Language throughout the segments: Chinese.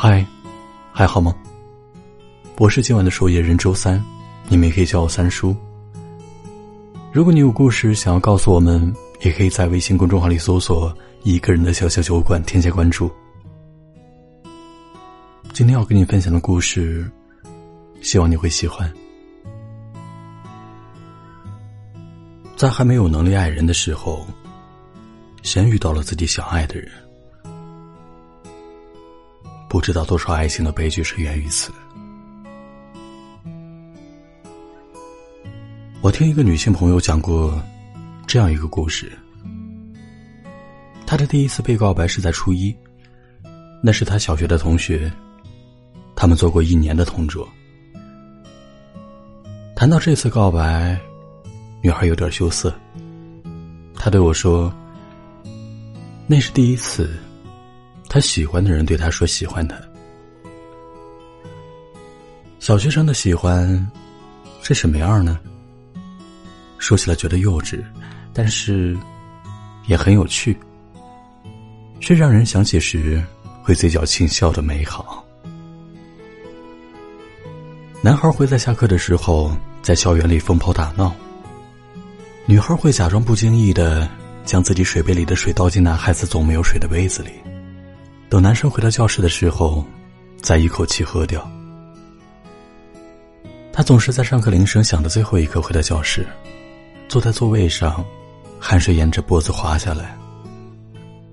嗨，还好吗？我是今晚的守夜人周三，你们也可以叫我三叔。如果你有故事想要告诉我们，也可以在微信公众号里搜索“一个人的小小酒馆”，添加关注。今天要跟你分享的故事，希望你会喜欢。在还没有能力爱人的时候，先遇到了自己想爱的人，不知道多少爱情的悲剧是源于此。我听一个女性朋友讲过这样一个故事：她的第一次被告白是在初一，那是她小学的同学，他们做过一年的同桌。谈到这次告白。女孩有点羞涩，她对我说：“那是第一次，他喜欢的人对他说喜欢他。小学生的喜欢是什么样呢？说起来觉得幼稚，但是也很有趣，是让人想起时会嘴角轻笑的美好。男孩会在下课的时候在校园里疯跑打闹。”女孩会假装不经意的将自己水杯里的水倒进男孩子总没有水的杯子里，等男生回到教室的时候，再一口气喝掉。他总是在上课铃声响的最后一刻回到教室，坐在座位上，汗水沿着脖子滑下来。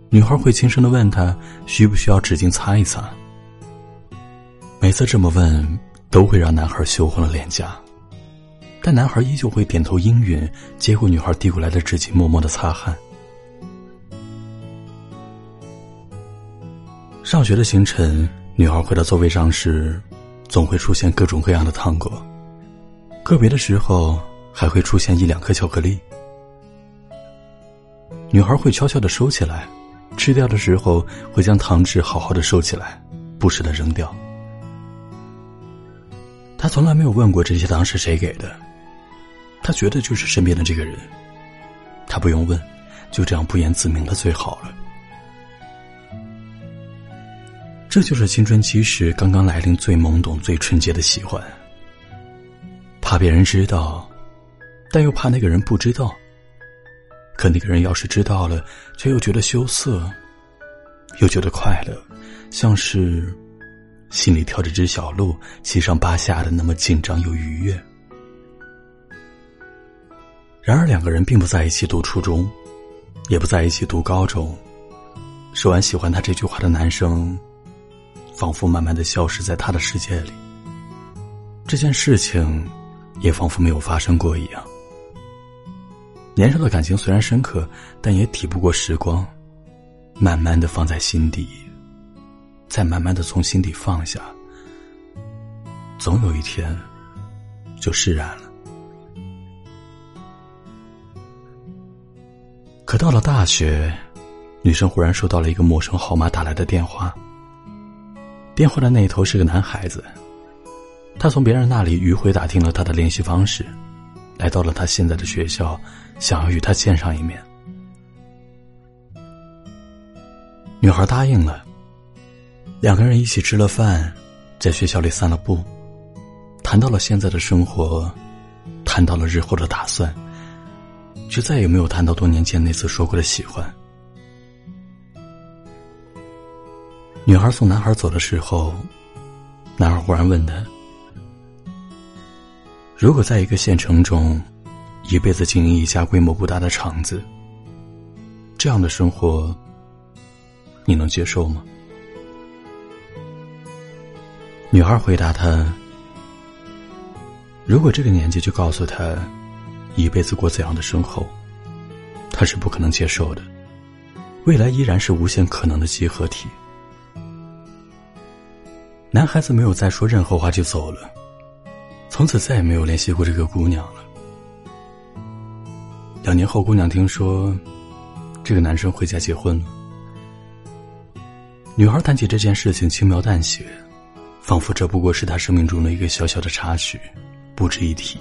女孩会轻声的问他需不需要纸巾擦一擦。每次这么问，都会让男孩羞红了脸颊。但男孩依旧会点头应允，接过女孩递过来的纸巾，默默的擦汗。上学的行程，女孩回到座位上时，总会出现各种各样的糖果，个别的时候还会出现一两颗巧克力。女孩会悄悄的收起来，吃掉的时候会将糖纸好好的收起来，不舍得扔掉。她从来没有问过这些糖是谁给的。他觉得就是身边的这个人，他不用问，就这样不言自明的最好了。这就是青春期时刚刚来临最懵懂、最纯洁的喜欢。怕别人知道，但又怕那个人不知道。可那个人要是知道了，却又觉得羞涩，又觉得快乐，像是心里跳着只小鹿，七上八下的那么紧张又愉悦。然而，两个人并不在一起读初中，也不在一起读高中。说完喜欢他这句话的男生，仿佛慢慢的消失在他的世界里。这件事情，也仿佛没有发生过一样。年少的感情虽然深刻，但也抵不过时光，慢慢的放在心底，再慢慢的从心底放下，总有一天，就释然了。可到了大学，女生忽然收到了一个陌生号码打来的电话。电话的那一头是个男孩子，他从别人那里迂回打听了他的联系方式，来到了他现在的学校，想要与他见上一面。女孩答应了，两个人一起吃了饭，在学校里散了步，谈到了现在的生活，谈到了日后的打算。却再也没有谈到多年前那次说过的喜欢。女孩送男孩走的时候，男孩忽然问他：“如果在一个县城中，一辈子经营一家规模不大的厂子，这样的生活，你能接受吗？”女孩回答他：“如果这个年纪就告诉他。”一辈子过怎样的生活，他是不可能接受的。未来依然是无限可能的集合体。男孩子没有再说任何话就走了，从此再也没有联系过这个姑娘了。两年后，姑娘听说这个男生回家结婚了。女孩谈起这件事情，轻描淡写，仿佛这不过是她生命中的一个小小的插曲，不值一提。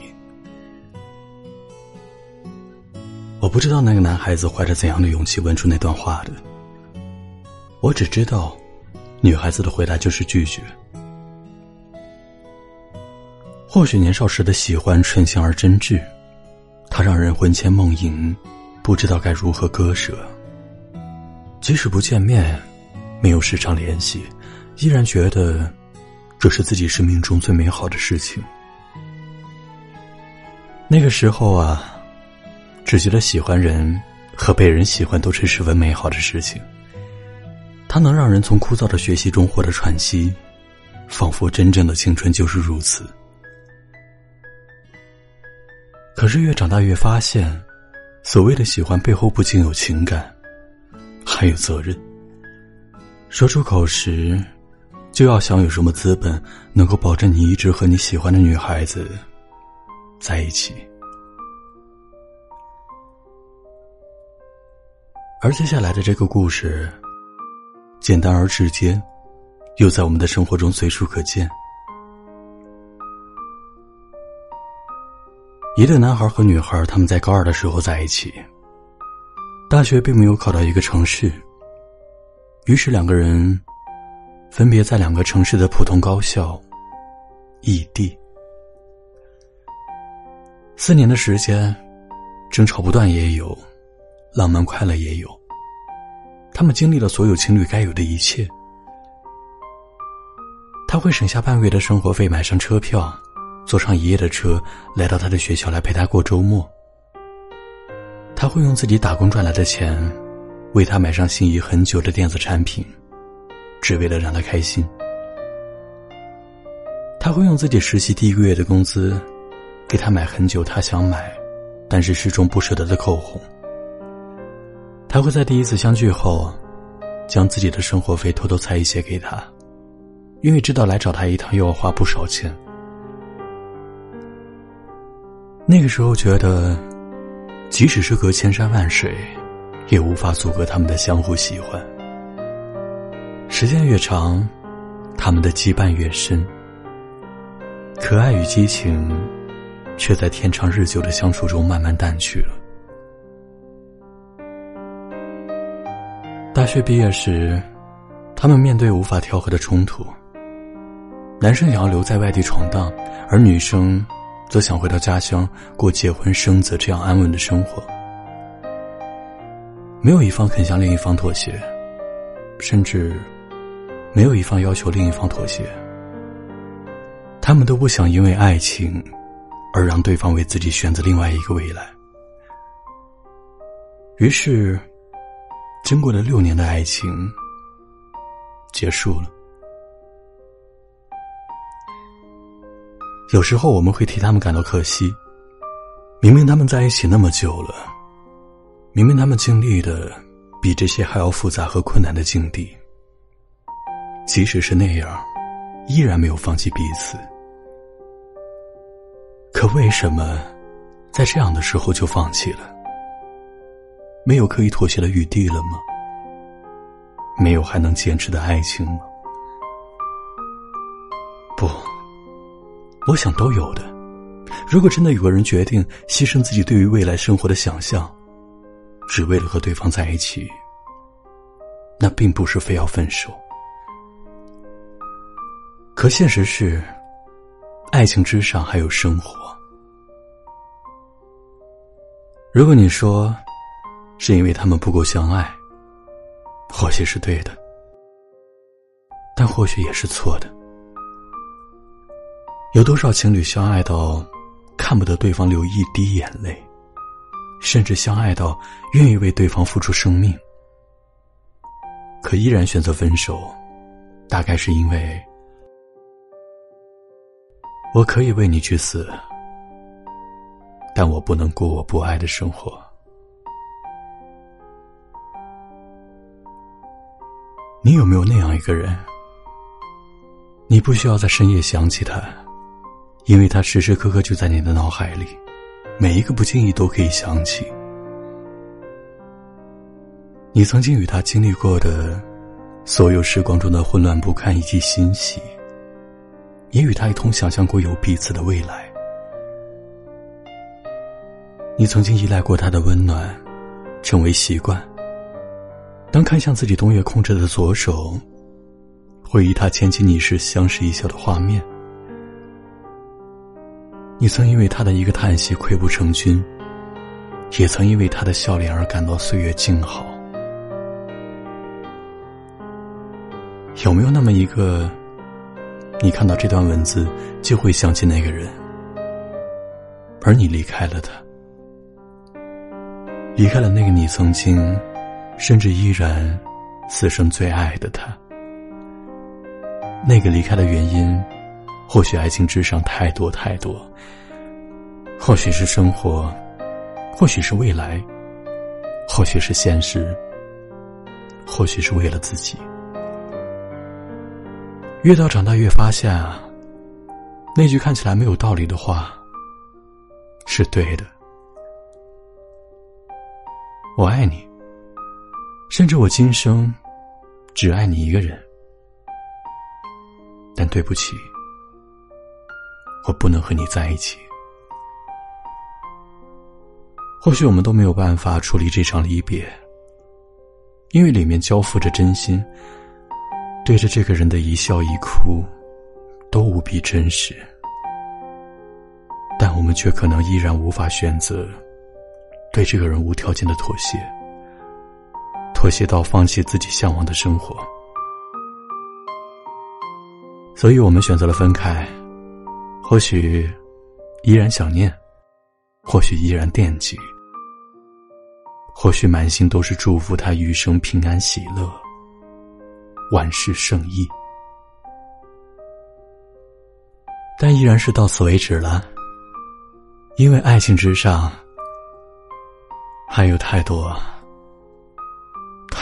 我不知道那个男孩子怀着怎样的勇气问出那段话的。我只知道，女孩子的回答就是拒绝。或许年少时的喜欢纯情而真挚，它让人魂牵梦萦，不知道该如何割舍。即使不见面，没有时常联系，依然觉得这是自己生命中最美好的事情。那个时候啊，只觉得喜欢人和被人喜欢都是十分美好的事情。它能让人从枯燥的学习中获得喘息，仿佛真正的青春就是如此。可是越长大越发现，所谓的喜欢背后不仅有情感，还有责任。说出口时，就要想有什么资本能够保证你一直和你喜欢的女孩子。在一起，而接下来的这个故事，简单而直接，又在我们的生活中随处可见。一对男孩和女孩，他们在高二的时候在一起。大学并没有考到一个城市，于是两个人分别在两个城市的普通高校异地。四年的时间，争吵不断也有，浪漫快乐也有。他们经历了所有情侣该有的一切。他会省下半个月的生活费买上车票，坐上一夜的车来到他的学校来陪他过周末。他会用自己打工赚来的钱，为他买上心仪很久的电子产品，只为了让他开心。他会用自己实习第一个月的工资。给他买很久他想买，但是始终不舍得的口红。他会在第一次相聚后，将自己的生活费偷偷塞一些给他，因为知道来找他一趟又要花不少钱。那个时候觉得，即使是隔千山万水，也无法阻隔他们的相互喜欢。时间越长，他们的羁绊越深，可爱与激情。却在天长日久的相处中慢慢淡去了。大学毕业时，他们面对无法调和的冲突。男生想要留在外地闯荡，而女生则想回到家乡过结婚生子这样安稳的生活。没有一方肯向另一方妥协，甚至没有一方要求另一方妥协。他们都不想因为爱情。而让对方为自己选择另外一个未来。于是，经过了六年的爱情，结束了。有时候我们会替他们感到可惜，明明他们在一起那么久了，明明他们经历的比这些还要复杂和困难的境地，即使是那样，依然没有放弃彼此。可为什么，在这样的时候就放弃了？没有可以妥协的余地了吗？没有还能坚持的爱情吗？不，我想都有的。如果真的有个人决定牺牲自己对于未来生活的想象，只为了和对方在一起，那并不是非要分手。可现实是。爱情之上还有生活。如果你说，是因为他们不够相爱，或许是对的，但或许也是错的。有多少情侣相爱到看不得对方流一滴眼泪，甚至相爱到愿意为对方付出生命，可依然选择分手，大概是因为。我可以为你去死，但我不能过我不爱的生活。你有没有那样一个人？你不需要在深夜想起他，因为他时时刻刻就在你的脑海里，每一个不经意都可以想起。你曾经与他经历过的所有时光中的混乱不堪以及欣喜。也与他一同想象过有彼此的未来。你曾经依赖过他的温暖，成为习惯。当看向自己冬月控制的左手，回忆他牵起你时相视一笑的画面。你曾因为他的一个叹息溃不成军，也曾因为他的笑脸而感到岁月静好。有没有那么一个，你看到这段文字就会想起那个人，而你离开了他，离开了那个你曾经，甚至依然此生最爱的他。那个离开的原因，或许爱情之上太多太多，或许是生活，或许是未来，或许是现实，或许是为了自己。越到长大，越发现啊，那句看起来没有道理的话，是对的。我爱你，甚至我今生只爱你一个人。但对不起，我不能和你在一起。或许我们都没有办法处理这场离别，因为里面交付着真心。对着这个人的一笑一哭，都无比真实，但我们却可能依然无法选择对这个人无条件的妥协，妥协到放弃自己向往的生活。所以我们选择了分开，或许依然想念，或许依然惦记，或许满心都是祝福他余生平安喜乐。万事胜意，但依然是到此为止了。因为爱情之上，还有太多、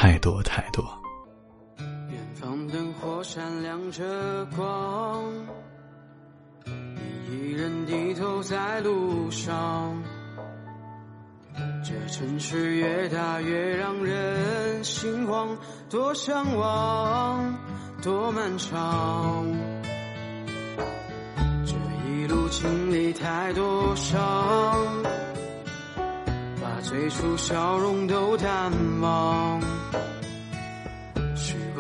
太多、太多。远方灯火闪亮着光，你一人低头在路上。这城市越大越让人心慌，多向往，多漫长。这一路经历太多伤，把最初笑容都淡忘。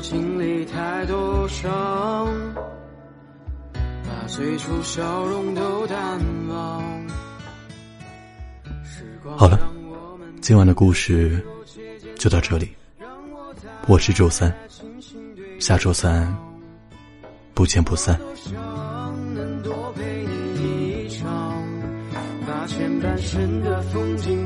经历太多伤，把最初笑容都淡忘。好了，今晚的故事就到这里。我是周三，下周三不见不散。能多陪你一场把前半生的风景